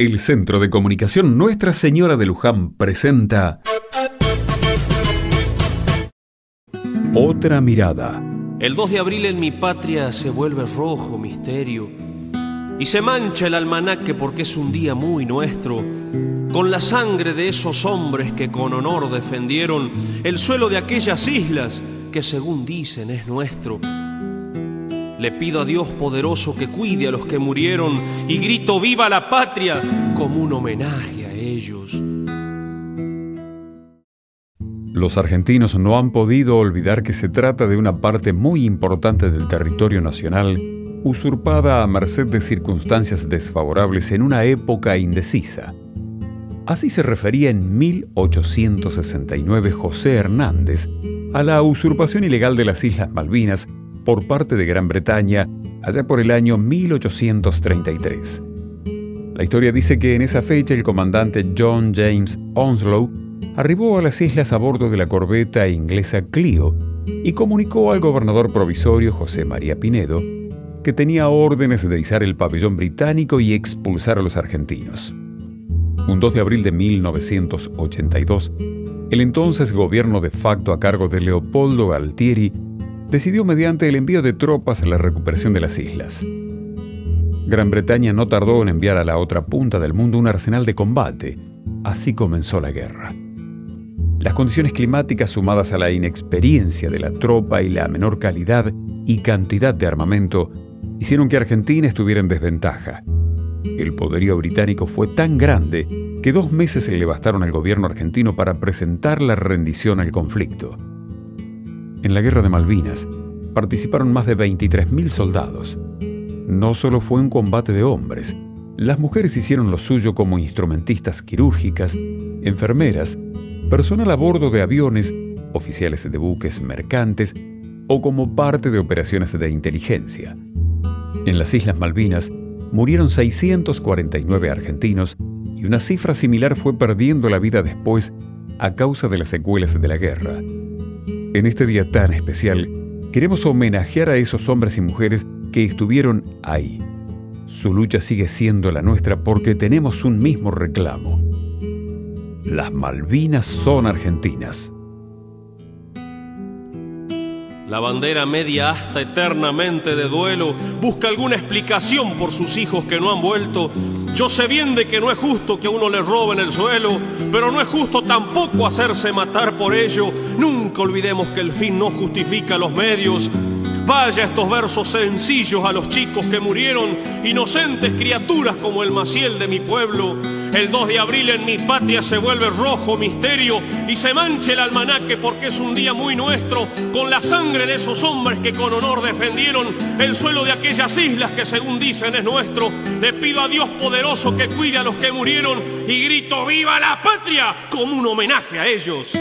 El Centro de Comunicación Nuestra Señora de Luján presenta Otra mirada. El 2 de abril en mi patria se vuelve rojo misterio y se mancha el almanaque porque es un día muy nuestro, con la sangre de esos hombres que con honor defendieron el suelo de aquellas islas que según dicen es nuestro. Le pido a Dios poderoso que cuide a los que murieron y grito viva la patria como un homenaje a ellos. Los argentinos no han podido olvidar que se trata de una parte muy importante del territorio nacional usurpada a merced de circunstancias desfavorables en una época indecisa. Así se refería en 1869 José Hernández a la usurpación ilegal de las Islas Malvinas por parte de Gran Bretaña allá por el año 1833. La historia dice que en esa fecha el comandante John James Onslow arribó a las islas a bordo de la corbeta inglesa Clio y comunicó al gobernador provisorio José María Pinedo que tenía órdenes de izar el pabellón británico y expulsar a los argentinos. Un 2 de abril de 1982, el entonces gobierno de facto a cargo de Leopoldo Galtieri decidió mediante el envío de tropas la recuperación de las islas. Gran Bretaña no tardó en enviar a la otra punta del mundo un arsenal de combate. Así comenzó la guerra. Las condiciones climáticas sumadas a la inexperiencia de la tropa y la menor calidad y cantidad de armamento hicieron que Argentina estuviera en desventaja. El poderío británico fue tan grande que dos meses le bastaron al gobierno argentino para presentar la rendición al conflicto. En la guerra de Malvinas participaron más de 23.000 soldados. No solo fue un combate de hombres, las mujeres hicieron lo suyo como instrumentistas quirúrgicas, enfermeras, personal a bordo de aviones, oficiales de buques mercantes o como parte de operaciones de inteligencia. En las Islas Malvinas murieron 649 argentinos y una cifra similar fue perdiendo la vida después a causa de las secuelas de la guerra. En este día tan especial, queremos homenajear a esos hombres y mujeres que estuvieron ahí. Su lucha sigue siendo la nuestra porque tenemos un mismo reclamo. Las Malvinas son argentinas. La bandera media hasta eternamente de duelo busca alguna explicación por sus hijos que no han vuelto. Yo sé bien de que no es justo que a uno le roben el suelo, pero no es justo tampoco hacerse matar por ello. Nunca olvidemos que el fin no justifica los medios. Vaya estos versos sencillos a los chicos que murieron, inocentes criaturas como el Maciel de mi pueblo. El 2 de abril en mi patria se vuelve rojo misterio y se mancha el almanaque porque es un día muy nuestro, con la sangre de esos hombres que con honor defendieron el suelo de aquellas islas que según dicen es nuestro. Le pido a Dios poderoso que cuide a los que murieron y grito viva la patria como un homenaje a ellos.